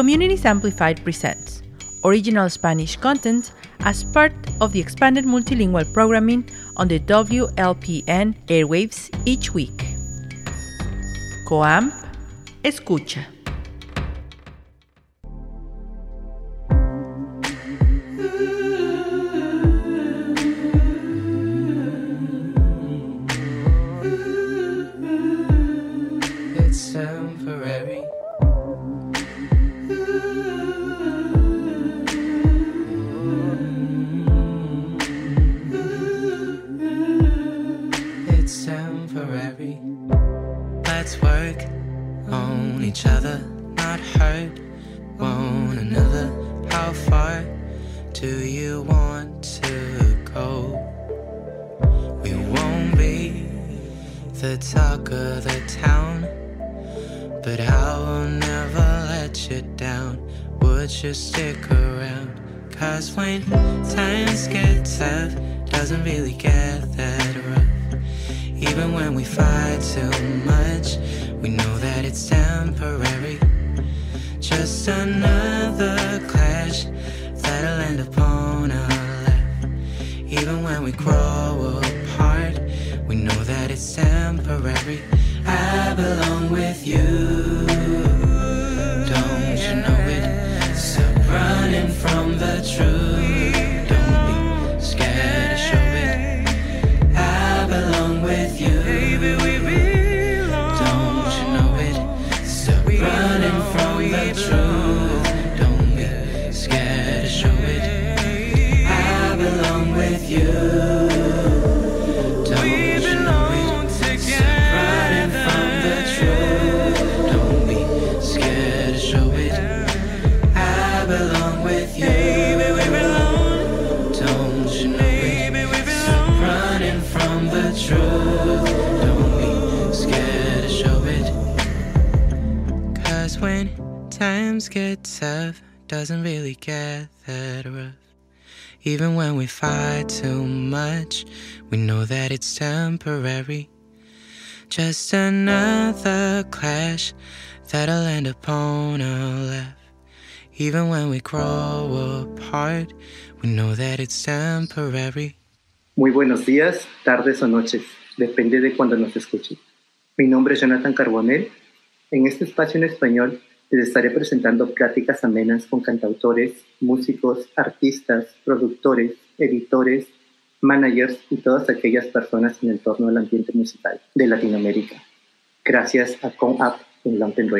Communities Amplified presents original Spanish content as part of the expanded multilingual programming on the WLPN airwaves each week. Coam, escucha. The talk of the town, but I will never let you down. Would you stick around? Cause when times get tough, doesn't really get that rough. Even when we fight too much, we know that it's temporary. Just another clash that'll end upon our left. Even when we grow apart, temporary. I belong with you. Don't you know it? Stop running from the truth. Don't be scared to show it. I belong with you. Don't you know it? Stop running from the truth. Doesn't really get that rough. Even when we fight too much, we know that it's temporary. Just another clash that'll end upon our left. Even when we grow apart, we know that it's temporary. Muy buenos días, tardes o noches, depende de cuando nos escuchen. Mi nombre es Jonathan Carbonell. En este espacio en español les estaré presentando pláticas amenas con cantautores, músicos, artistas, productores, editores, managers y todas aquellas personas en el torno del ambiente musical de Latinoamérica. Gracias a ConApp en London.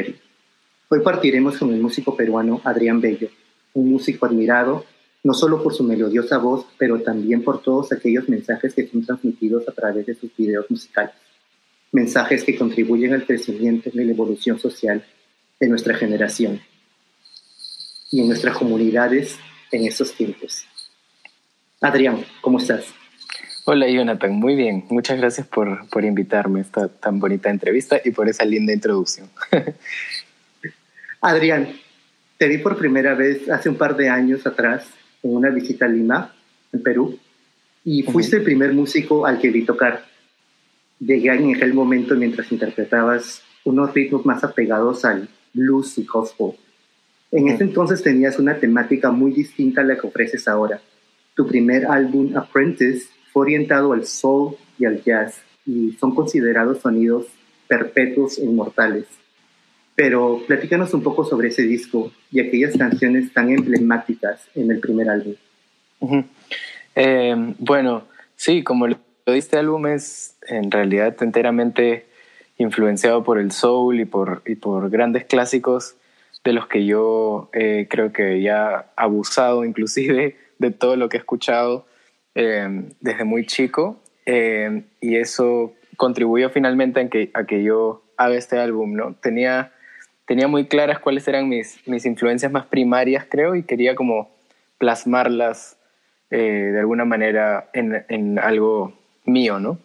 Hoy partiremos con el músico peruano Adrián Bello, un músico admirado no solo por su melodiosa voz, pero también por todos aquellos mensajes que son transmitidos a través de sus videos musicales. Mensajes que contribuyen al crecimiento y la evolución social de nuestra generación y en nuestras comunidades en estos tiempos. Adrián, ¿cómo estás? Hola Jonathan, muy bien. Muchas gracias por, por invitarme a esta tan bonita entrevista y por esa linda introducción. Adrián, te vi por primera vez hace un par de años atrás en una visita a Lima, en Perú, y fuiste el primer músico al que vi tocar. Llegué en aquel momento mientras interpretabas unos ritmos más apegados al blues y gospel. En ese entonces tenías una temática muy distinta a la que ofreces ahora. Tu primer álbum, Apprentice, fue orientado al soul y al jazz, y son considerados sonidos perpetuos e inmortales. Pero platícanos un poco sobre ese disco y aquellas canciones tan emblemáticas en el primer álbum. Eh, bueno, sí, como lo diste, álbum es en realidad enteramente influenciado por el soul y por, y por grandes clásicos de los que yo eh, creo que ya abusado inclusive de todo lo que he escuchado eh, desde muy chico eh, y eso contribuyó finalmente a que, a que yo haga este álbum, ¿no? Tenía, tenía muy claras cuáles eran mis, mis influencias más primarias, creo, y quería como plasmarlas de alguna manera en, en, algo mío, ¿no?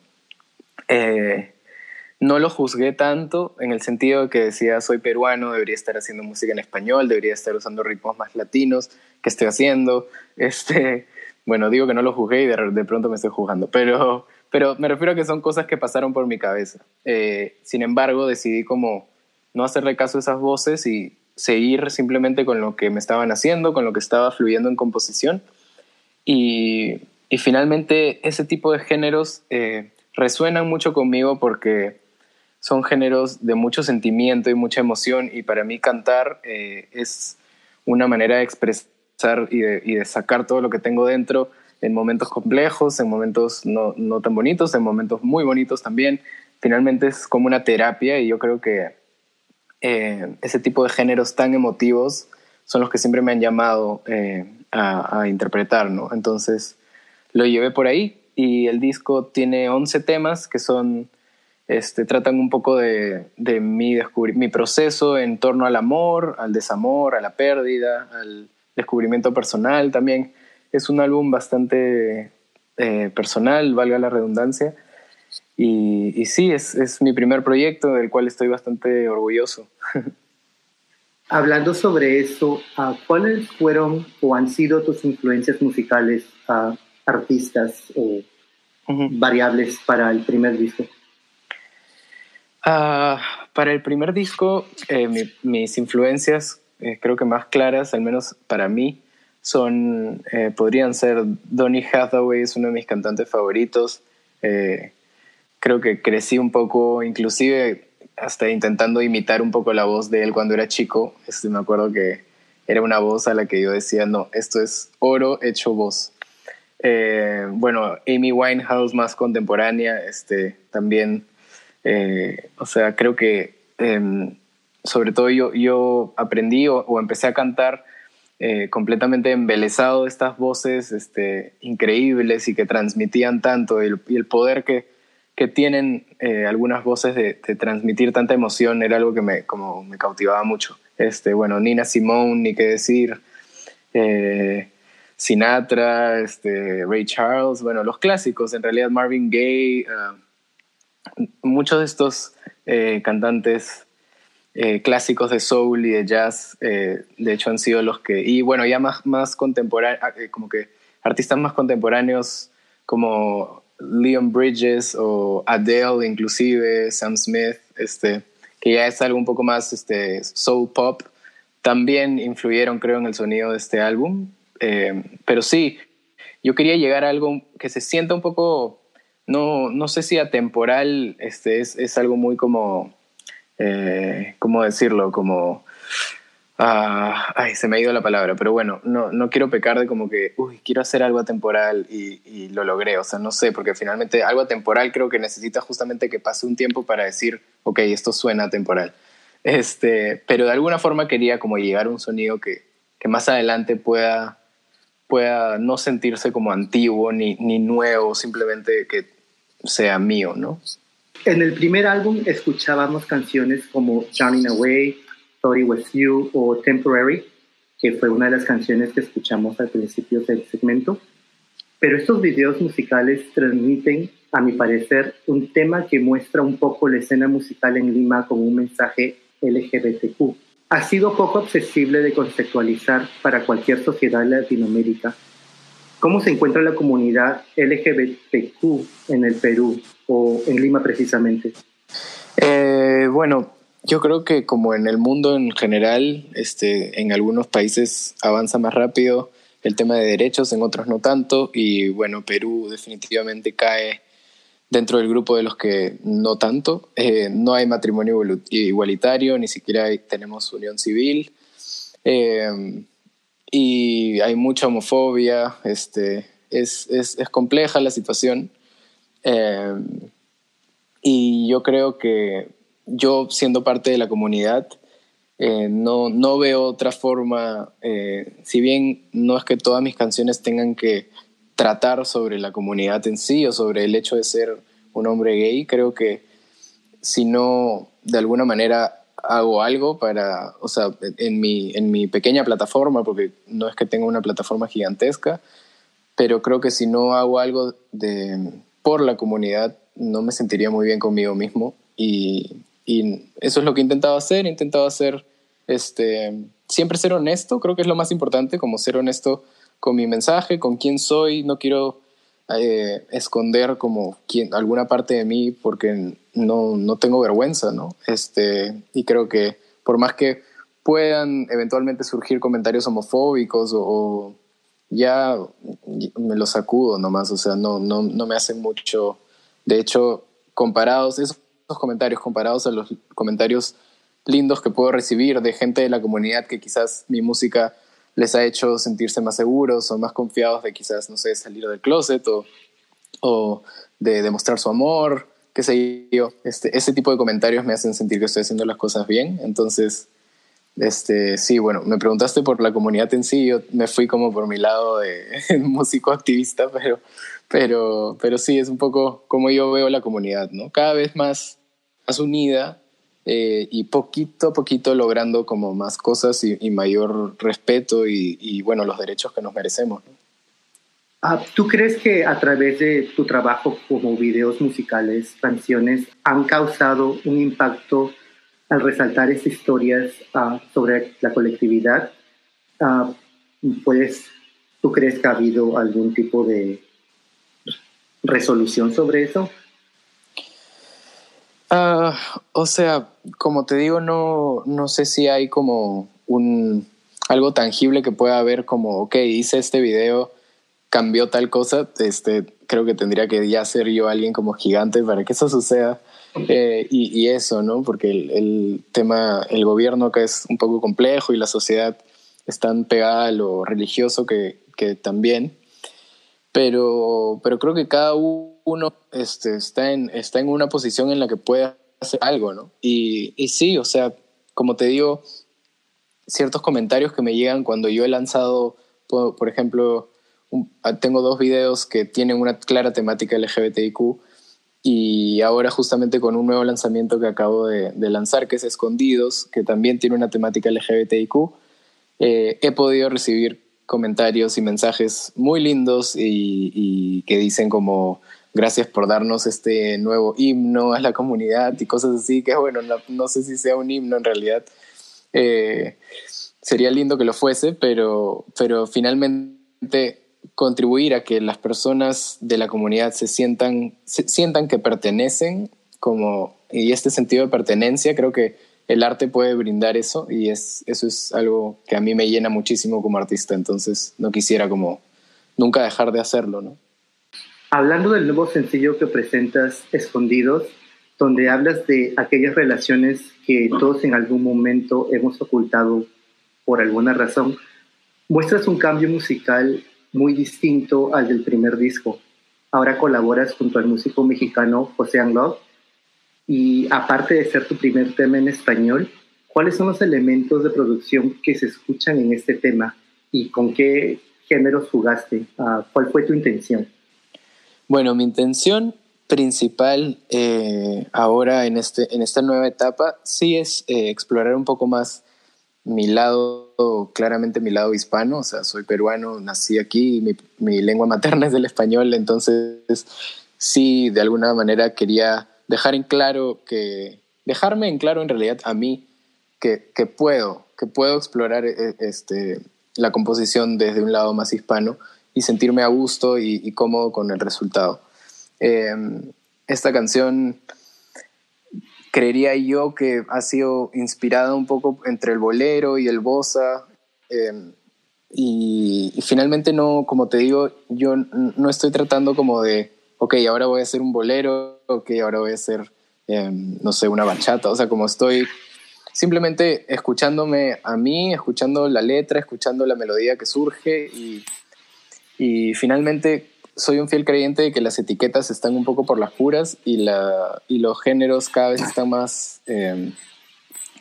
No lo juzgué tanto en el sentido de que decía soy peruano, debería estar haciendo música en español, debería estar usando ritmos más latinos, ¿qué estoy haciendo? Este, bueno, digo que no lo juzgué y de, de pronto me estoy juzgando, pero, pero me refiero a que son cosas que pasaron por mi cabeza. Eh, sin embargo, decidí como no hacerle caso a esas voces y, seguir simplemente con lo que me estaban haciendo, con lo que estaba fluyendo en composición. Y, finalmente ese tipo de géneros eh, resuenan mucho conmigo porque son géneros de mucho sentimiento y mucha emoción y para mí cantar eh, es una manera de expresar y de, sacar todo lo que tengo dentro en momentos complejos, en momentos no, no tan bonitos, en momentos muy bonitos también. Finalmente es como una terapia y yo creo que eh, ese tipo de géneros tan emotivos son los que siempre me han llamado eh, a, interpretar, ¿no? Entonces lo llevé por ahí y el disco tiene 11 temas que son, este, tratan un poco de, de mi, mi proceso en torno al amor, al desamor, a la pérdida, al descubrimiento personal también. Es un álbum bastante eh, personal, valga la redundancia, y, sí, es, es, mi primer proyecto del cual estoy bastante orgulloso. Hablando sobre eso, ¿cuáles fueron o han sido tus influencias musicales, artistas o variables para el primer disco? Ah, para el primer disco, eh, mis influencias, eh, creo que más claras, al menos para mí, son, eh, podrían ser Donny Hathaway, es uno de mis cantantes favoritos creo que crecí un poco, inclusive hasta intentando imitar un poco la voz de él cuando era chico. Este, me acuerdo que era una voz a la que yo decía, no, esto es oro hecho voz. Eh, bueno, Amy Winehouse más contemporánea, este, también, eh, o sea, creo que em, sobre todo yo, yo aprendí o, empecé a cantar eh, completamente embelesado de estas voces este, increíbles y que transmitían tanto y el poder que, que tienen eh, algunas voces de, transmitir tanta emoción era algo que me, como me cautivaba mucho. Este, bueno, Nina Simone, ni qué decir, Sinatra, este, Ray Charles, bueno, los clásicos, en realidad Marvin Gaye, ah, muchos de estos eh, cantantes clásicos de soul y de jazz, de hecho han sido los que, y bueno, ya más, más contemporáneos, como que artistas más contemporáneos como Leon Bridges o Adele inclusive, Sam Smith, este, que ya es algo un poco más este, soul pop, también influyeron creo en el sonido de este álbum. Eh, pero sí, yo quería llegar a algo que se sienta un poco, no, no sé si atemporal, este, es, es algo muy como, eh, ¿cómo decirlo? Como Ah, ay, se me ha ido la palabra, pero bueno, no, no quiero pecar de como que, uy, quiero hacer algo atemporal y, y, lo logré, o sea, no sé, porque finalmente algo atemporal creo que necesita justamente que pase un tiempo para decir, ok, esto suena atemporal. Este, pero de alguna forma quería como llegar a un sonido que, que más adelante pueda, pueda no sentirse como antiguo ni, ni nuevo, simplemente que sea mío, ¿no? En el primer álbum escuchábamos canciones como Shining Away, Story With You o Temporary, que fue una de las canciones que escuchamos al principio del segmento. Pero estos videos musicales transmiten, a mi parecer, un tema que muestra un poco la escena musical en Lima con un mensaje LGBTQ. Ha sido poco accesible de conceptualizar para cualquier sociedad Latinoamérica. ¿Cómo se encuentra la comunidad LGBTQ en el Perú o en Lima precisamente? Eh, bueno, yo creo que como en el mundo en general, este, en algunos países avanza más rápido el tema de derechos, en otros no tanto, y bueno, Perú definitivamente cae dentro del grupo de los que no tanto. Eh, no hay matrimonio igualitario, ni siquiera tenemos unión civil, eh, y hay mucha homofobia, este, es, es, es compleja la situación. Eh, y yo creo que yo siendo parte de la comunidad, eh, no, no veo otra forma, eh, si bien no es que todas mis canciones tengan que tratar sobre la comunidad en sí o sobre el hecho de ser un hombre gay, creo que si no de alguna manera hago algo para, o sea, en mi, en mi pequeña plataforma, porque no es que tenga una plataforma gigantesca, pero creo que si no hago algo de, por la comunidad, no me sentiría muy bien conmigo mismo. Y, y eso es lo que he intentado hacer, he intentado hacer, este, siempre ser honesto, creo que es lo más importante, como ser honesto con mi mensaje, con quién soy, no quiero eh, esconder como quien, alguna parte de mí porque no, no tengo vergüenza, ¿no? Este, y creo que por más que puedan eventualmente surgir comentarios homofóbicos o, ya me los sacudo nomás, o sea, no, no, no me hacen mucho. De hecho, comparados, esos comentarios comparados a los comentarios lindos que puedo recibir de gente de la comunidad que quizás mi música les ha hecho sentirse más seguros o más confiados de quizás, no sé, salir del closet o, o de demostrar su amor, qué sé yo. Este, ese tipo de comentarios me hacen sentir que estoy haciendo las cosas bien. Entonces, este, sí, bueno, me preguntaste por la comunidad en sí, yo me fui como por mi lado de músico activista, pero, pero, pero sí, es un poco como yo veo la comunidad, ¿no? Cada vez más, más unida eh, y poquito a poquito logrando como más cosas y, mayor respeto y, bueno, los derechos que nos merecemos. Ah, ¿Tú crees que a través de tu trabajo como videos musicales, canciones, han causado un impacto al resaltar esas historias ah, sobre la colectividad, uh, pues, ¿tú crees que ha habido algún tipo de resolución sobre eso? Ah, o sea, como te digo, no, no sé si hay como un algo tangible que pueda haber como, ok, hice este video, cambió tal cosa, este, creo que tendría que ya ser yo alguien como gigante para que eso suceda. Eh, y, eso, ¿no? Porque el, tema, el gobierno que es un poco complejo y la sociedad es tan pegada a lo religioso que, que también. Pero, pero creo que cada uno este, está, en, está en una posición en la que puede hacer algo, ¿no? Y, y sí, o sea, como te digo, ciertos comentarios que me llegan cuando yo he lanzado, por, ejemplo, tengo dos videos que tienen una clara temática LGBTIQ y ahora justamente con un nuevo lanzamiento que acabo de, lanzar, que es Escondidos, que también tiene una temática LGBTIQ, eh, he podido recibir comentarios y mensajes muy lindos y, que dicen como gracias por darnos este nuevo himno a la comunidad y cosas así, que bueno, no, sé si sea un himno en realidad. Eh, sería lindo que lo fuese, pero, pero finalmente contribuir a que las personas de la comunidad se sientan, sientan que pertenecen como, y este sentido de pertenencia, creo que el arte puede brindar eso y es, eso es algo que a mí me llena muchísimo como artista, entonces no quisiera como nunca dejar de hacerlo, ¿no? Hablando del nuevo sencillo que presentas, Escondidos, donde hablas de aquellas relaciones que todos en algún momento hemos ocultado por alguna razón, muestras un cambio musical muy distinto al del primer disco. Ahora colaboras junto al músico mexicano José Anglov y aparte de ser tu primer tema en español, ¿cuáles son los elementos de producción que se escuchan en este tema y con qué géneros jugaste? Ah, ¿Cuál fue tu intención? Bueno, mi intención principal eh, ahora en, este, en esta nueva etapa sí es eh, explorar un poco más mi lado, claramente mi lado hispano, o sea, soy peruano, nací aquí, mi, lengua materna es el español, entonces sí, de alguna manera quería dejar en claro que, dejarme en claro en realidad a mí que, que puedo, que puedo explorar eh, este, la composición desde un lado más hispano y sentirme a gusto y, cómodo con el resultado. Em, esta canción creería yo que ha sido inspirada un poco entre el bolero y el bossa. Em, y, finalmente no, como te digo, yo no estoy tratando como de, ok, ahora voy a hacer un bolero, ok, ahora voy a hacer, em, no sé, una bachata. O sea, como estoy simplemente escuchándome a mí, escuchando la letra, escuchando la melodía que surge y, y finalmente soy un fiel creyente de que las etiquetas están un poco por las puras y, la, y los géneros cada vez están más, em,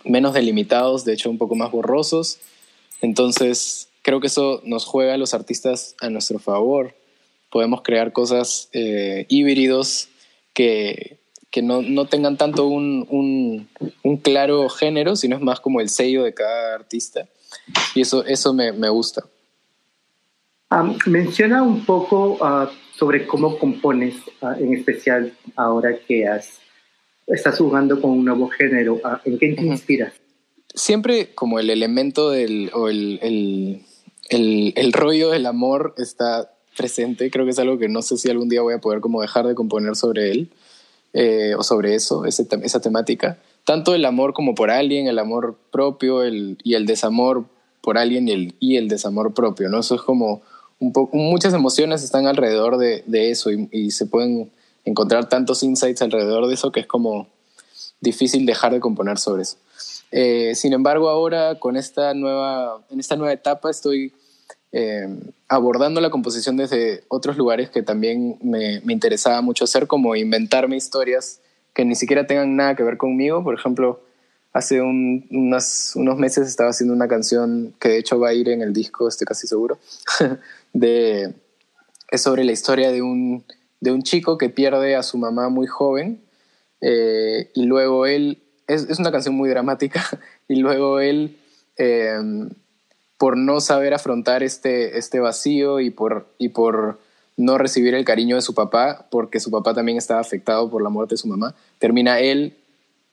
menos delimitados, de hecho un poco más borrosos. Entonces, creo que eso nos juega a los artistas a nuestro favor. Podemos crear cosas eh, híbridos que, que no, no, tengan tanto un, un, un, claro género, sino es más como el sello de cada artista. Y eso, eso me, me gusta menciona un poco ah, sobre cómo compones, ah, en especial ahora que has, estás jugando con un nuevo género. Ah, ¿En qué te inspiras? Siempre como el elemento del, o el, el, el, rollo del amor está presente. Creo que es algo que no sé si algún día voy a poder como dejar de componer sobre él eh, o sobre eso, esa temática. tanto el amor como por alguien, el amor propio el, y el desamor por alguien y el, y el desamor propio, ¿no? Eso es como un muchas emociones están alrededor de, de eso y, y, se pueden encontrar tantos insights alrededor de eso que es como difícil dejar de componer sobre eso. Eh, sin embargo, ahora con esta nueva, en esta nueva etapa estoy eh, abordando la composición desde otros lugares que también me, me, interesaba mucho hacer, como inventarme historias que ni siquiera tengan nada que ver conmigo. Por ejemplo, hace un, unas, unos meses estaba haciendo una canción que de hecho va a ir en el disco, estoy casi seguro, de, es sobre la historia de un, de un chico que pierde a su mamá muy joven eh, y luego él, es, es, una canción muy dramática, y luego él, eh, por no saber afrontar este, este vacío y por, y por no recibir el cariño de su papá, porque su papá también estaba afectado por la muerte de su mamá, termina él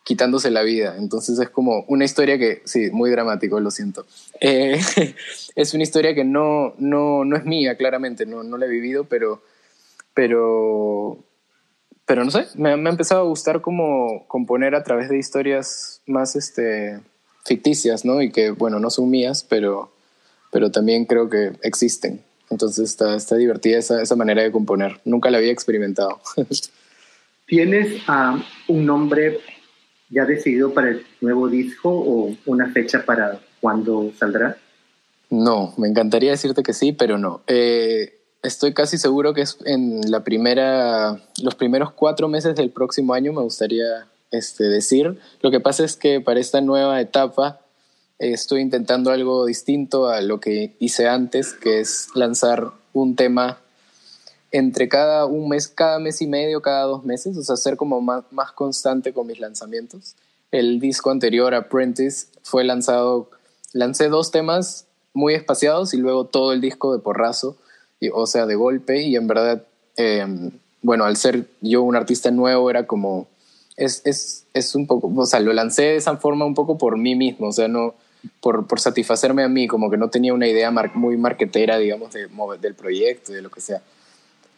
quitándose la vida. Entonces es como una historia que, sí, muy dramático, lo siento. Eh, es una historia que no, no, no es mía, claramente, no, no la he vivido, pero, pero, pero no sé, me, me, ha empezado a gustar como componer a través de historias más este, ficticias, ¿no? Y que, bueno, no son mías, pero, pero también creo que existen. Entonces está, está divertida esa, esa manera de componer. Nunca la había experimentado. ¿Tienes uh, un nombre ya decidido para el nuevo disco o una fecha para cuándo saldrá? No, me encantaría decirte que sí, pero no. Eh, estoy casi seguro que es en la primera, los primeros cuatro meses del próximo año, me gustaría este, decir. Lo que pasa es que para esta nueva etapa eh, estoy intentando algo distinto a lo que hice antes, que es lanzar un tema entre cada un mes, cada mes y medio, cada dos meses, o sea, ser como más, más constante con mis lanzamientos. El disco anterior, Apprentice, fue lanzado, lancé dos temas muy espaciados y luego todo el disco de porrazo, y, o sea, de golpe, y en verdad, eh, bueno, al ser yo un artista nuevo, era como, es, es, es un poco, o sea, lo lancé de esa forma un poco por mí mismo, o sea, no, por, por satisfacerme a mí, como que no tenía una idea mar muy marquetera, digamos, de, del proyecto de lo que sea.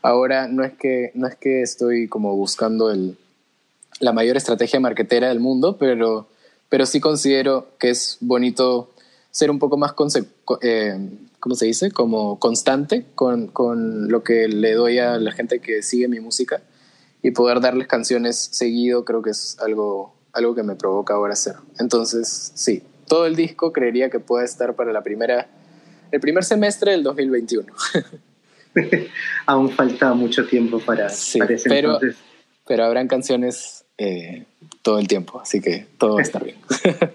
Ahora no es que, no es que estoy como buscando el, la mayor estrategia marketera del mundo, pero, pero sí considero que es bonito ser un poco más, eh, ¿cómo se dice? Como constante con, con, lo que le doy a la gente que sigue mi música y poder darles canciones seguido creo que es algo, algo que me provoca ahora hacer. Entonces, sí, todo el disco creería que puede estar para la primera, el primer semestre del 2021. Aún falta mucho tiempo para, sí, para ese pero, entonces. Pero habrán canciones eh, todo el tiempo, así que todo va a estar bien.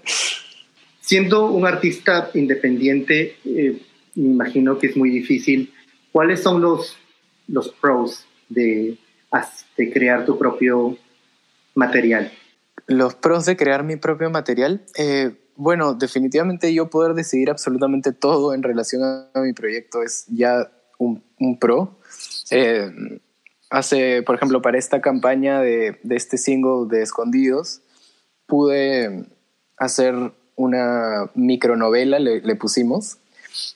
Siendo un artista independiente, eh, me imagino que es muy difícil. ¿Cuáles son los, los pros de, de crear tu propio material? Los pros de crear mi propio material, eh, bueno, definitivamente yo poder decidir absolutamente todo en relación a mi proyecto es ya un, un pro. Eh, hace, por ejemplo, para esta campaña de, de, este single de Escondidos, pude hacer una micronovela, le, le pusimos,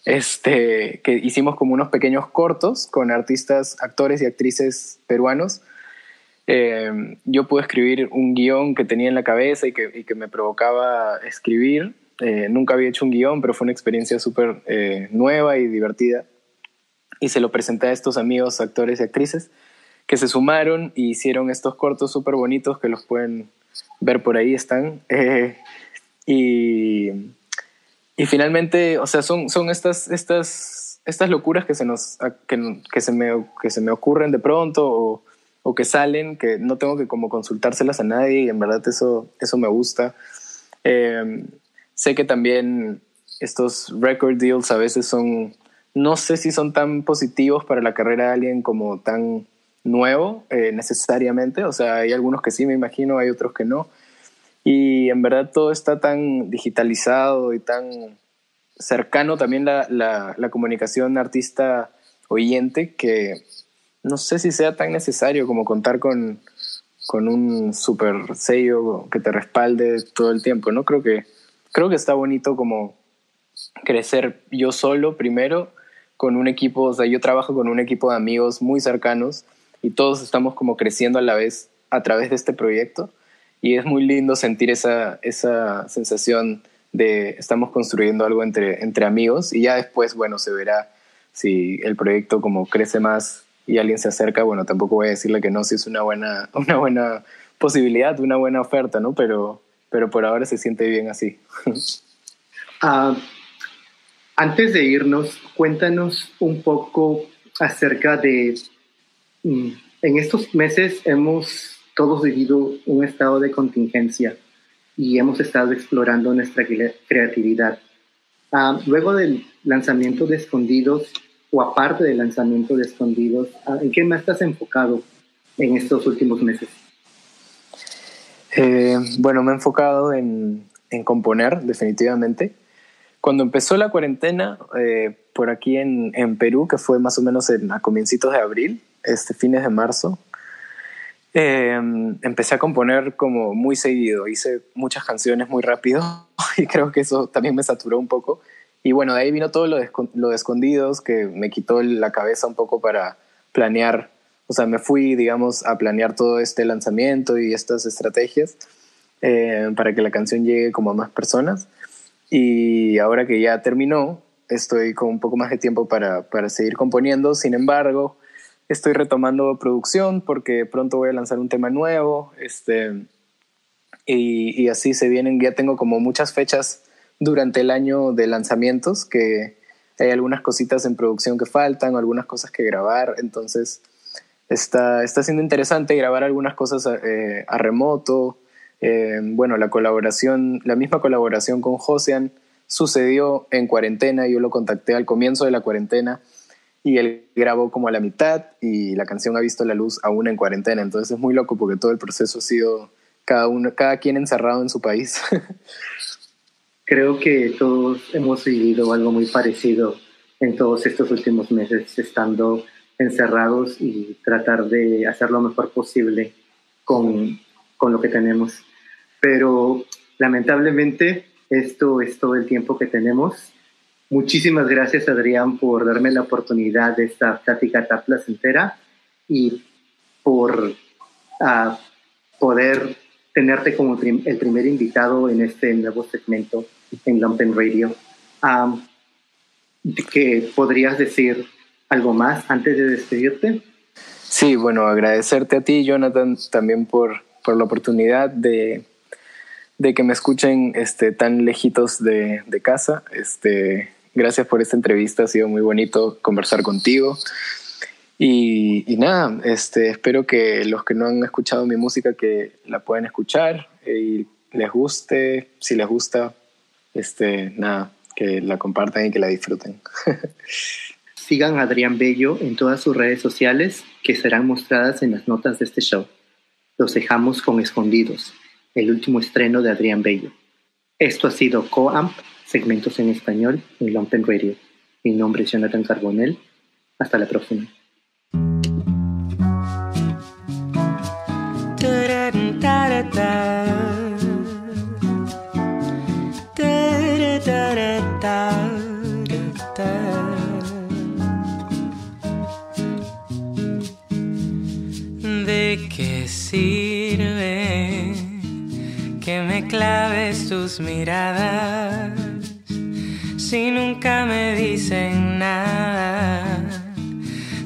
este, que hicimos como unos pequeños cortos con artistas, actores y actrices peruanos. Eh, yo pude escribir un guion que tenía en la cabeza y que, que me provocaba escribir. Eh, nunca había hecho un guion, pero fue una experiencia súper nueva y divertida y se lo presenté a estos amigos actores y actrices que se sumaron y hicieron estos cortos súper bonitos que los pueden ver por ahí, están. Eh, y, y finalmente, o sea, son, son estas, estas, estas locuras que se, nos, que, que, se me, que se me ocurren de pronto o, o que salen, que no tengo que como consultárselas a nadie y en verdad eso, eso me gusta. Eh, sé que también estos record deals a veces son no sé si son tan positivos para la carrera de alguien como tan nuevo eh, necesariamente. O sea, hay algunos que sí me imagino, hay otros que no. Y en verdad todo está tan digitalizado y tan cercano también la, la, la comunicación artista-oyente que no sé si sea tan necesario como contar con, con un super sello que te respalde todo el tiempo. No creo que, creo que está bonito como crecer yo solo primero con un equipo, o sea, yo trabajo con un equipo de amigos muy cercanos y todos estamos como creciendo a la vez a través de este proyecto. y es muy lindo sentir esa, esa sensación de estamos construyendo algo entre, entre amigos y ya después, bueno, se verá si el proyecto como crece más y alguien se acerca, bueno, tampoco voy a decirle que no, si es una buena, una buena posibilidad, una buena oferta, ¿no? Pero, pero por ahora se siente bien así. Ah, antes de irnos, cuéntanos un poco acerca de, mm, en estos meses hemos todos vivido un estado de contingencia y hemos estado explorando nuestra creatividad. Ah, luego del lanzamiento de Escondidos, o aparte del lanzamiento de Escondidos, ah, ¿en qué más estás enfocado en estos últimos meses? Eh, bueno, me he enfocado en, en, componer, definitivamente. Cuando empezó la cuarentena, eh, por aquí en, en, Perú, que fue más o menos en, a comienzos de abril, este, fines de marzo, eh, empecé a componer como muy seguido. Hice muchas canciones muy rápido y creo que eso también me saturó un poco. Y bueno, de ahí vino todo lo de, lo de escondidos, que me quitó la cabeza un poco para planear o sea, me fui, digamos, a planear todo este lanzamiento y estas estrategias eh, para que la canción llegue como a más personas. Y ahora que ya terminó, estoy con un poco más de tiempo para, para seguir componiendo. Sin embargo, estoy retomando producción porque pronto voy a lanzar un tema nuevo. Este, y, y, así se vienen. Ya tengo como muchas fechas durante el año de lanzamientos que hay algunas cositas en producción que faltan, algunas cosas que grabar. Entonces Está, está siendo interesante grabar algunas cosas eh, a remoto. Eh, bueno, la colaboración, la misma colaboración con Josean sucedió en cuarentena. Yo lo contacté al comienzo de la cuarentena y él grabó como a la mitad y la canción ha visto la luz aún en cuarentena. Entonces es muy loco porque todo el proceso ha sido cada, uno, cada quien encerrado en su país. Creo que todos hemos vivido algo muy parecido en todos estos últimos meses, estando encerrados y tratar de hacer lo mejor posible con, con lo que tenemos. Pero lamentablemente esto es todo el tiempo que tenemos. Muchísimas gracias Adrián por darme la oportunidad de esta plática tan placentera y por uh, poder tenerte como el primer invitado en este nuevo segmento en Lumpen Radio. Um, ¿Qué podrías decir ¿Algo más antes de despedirte? Sí, bueno, agradecerte a ti, Jonathan, también por, por la oportunidad de, de, que me escuchen este, tan lejitos de, de, casa. Este, gracias por esta entrevista, ha sido muy bonito conversar contigo. Y, y, nada, este, espero que los que no han escuchado mi música que la puedan escuchar y les guste, si les gusta, este, nada, que la compartan y que la disfruten. Sigan a Adrián Bello en todas sus redes sociales que serán mostradas en las notas de este show. Los dejamos con Escondidos, el último estreno de Adrián Bello. Esto ha sido Coamp, segmentos en español en Lumpen Radio. Mi nombre es Jonathan Carbonell. Hasta la próxima. Tus miradas si nunca me dicen nada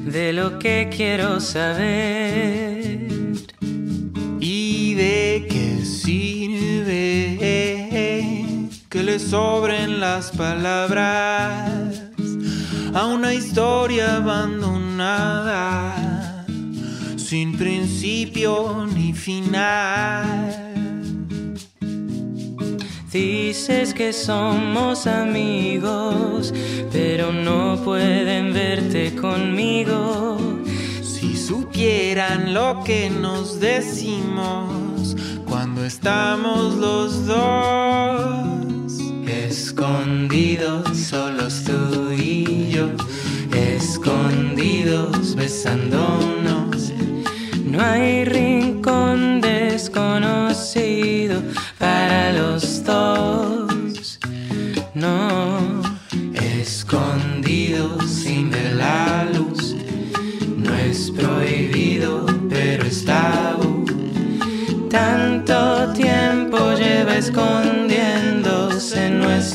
de lo que quiero saber? ¿Y de qué sirve que le sobren las palabras a una historia abandonada? sin principio ni final. Dices que somos amigos, pero no pueden verte conmigo. Si supieran lo que nos decimos cuando estamos los dos. Escondidos, solos tú y yo, escondidos besándonos no hay rincón desconocido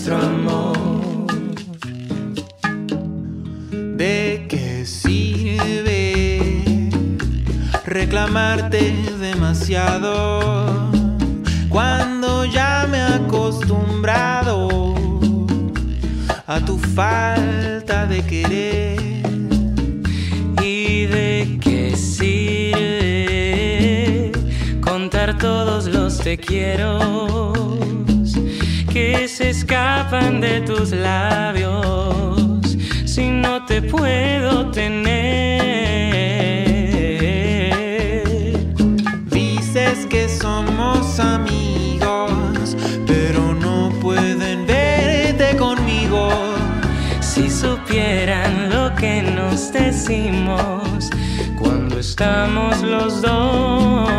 nuestro amor. ¿De qué sirve reclamarte demasiado cuando ya me he acostumbrado a tu falta de querer? ¿Y de qué sirve contar todos los te quiero? Que se escapan de tus labios si no te puedo tener? Dices que somos amigos, pero no pueden verte conmigo. Si supieran lo que nos decimos cuando estamos los dos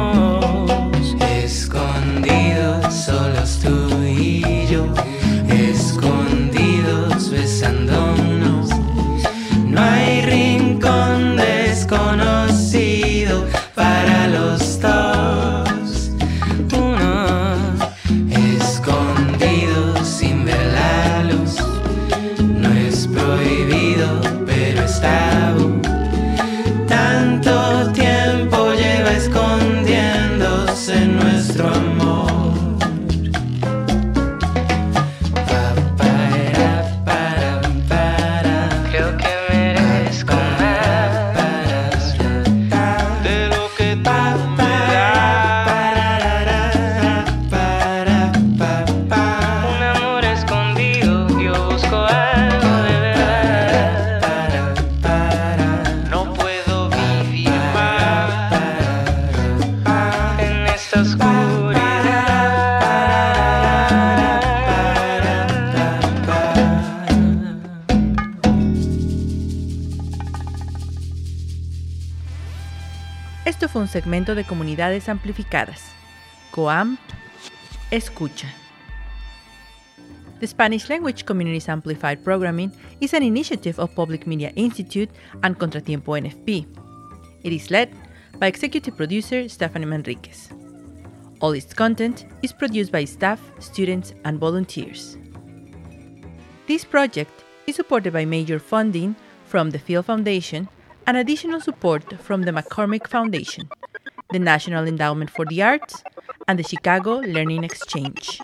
Esto fue un segmento de Comunidades Amplificadas. COAM Escucha. The Spanish Language Communities Amplified Programming is an initiative of Public Media Institute and Contratiempo NFP. It is led by executive producer Stephanie Manriquez. All its content is produced by staff, students, and volunteers. This project is supported by major funding from the Field Foundation and additional support from the McCormick Foundation, the National Endowment for the Arts, and the Chicago Learning Exchange.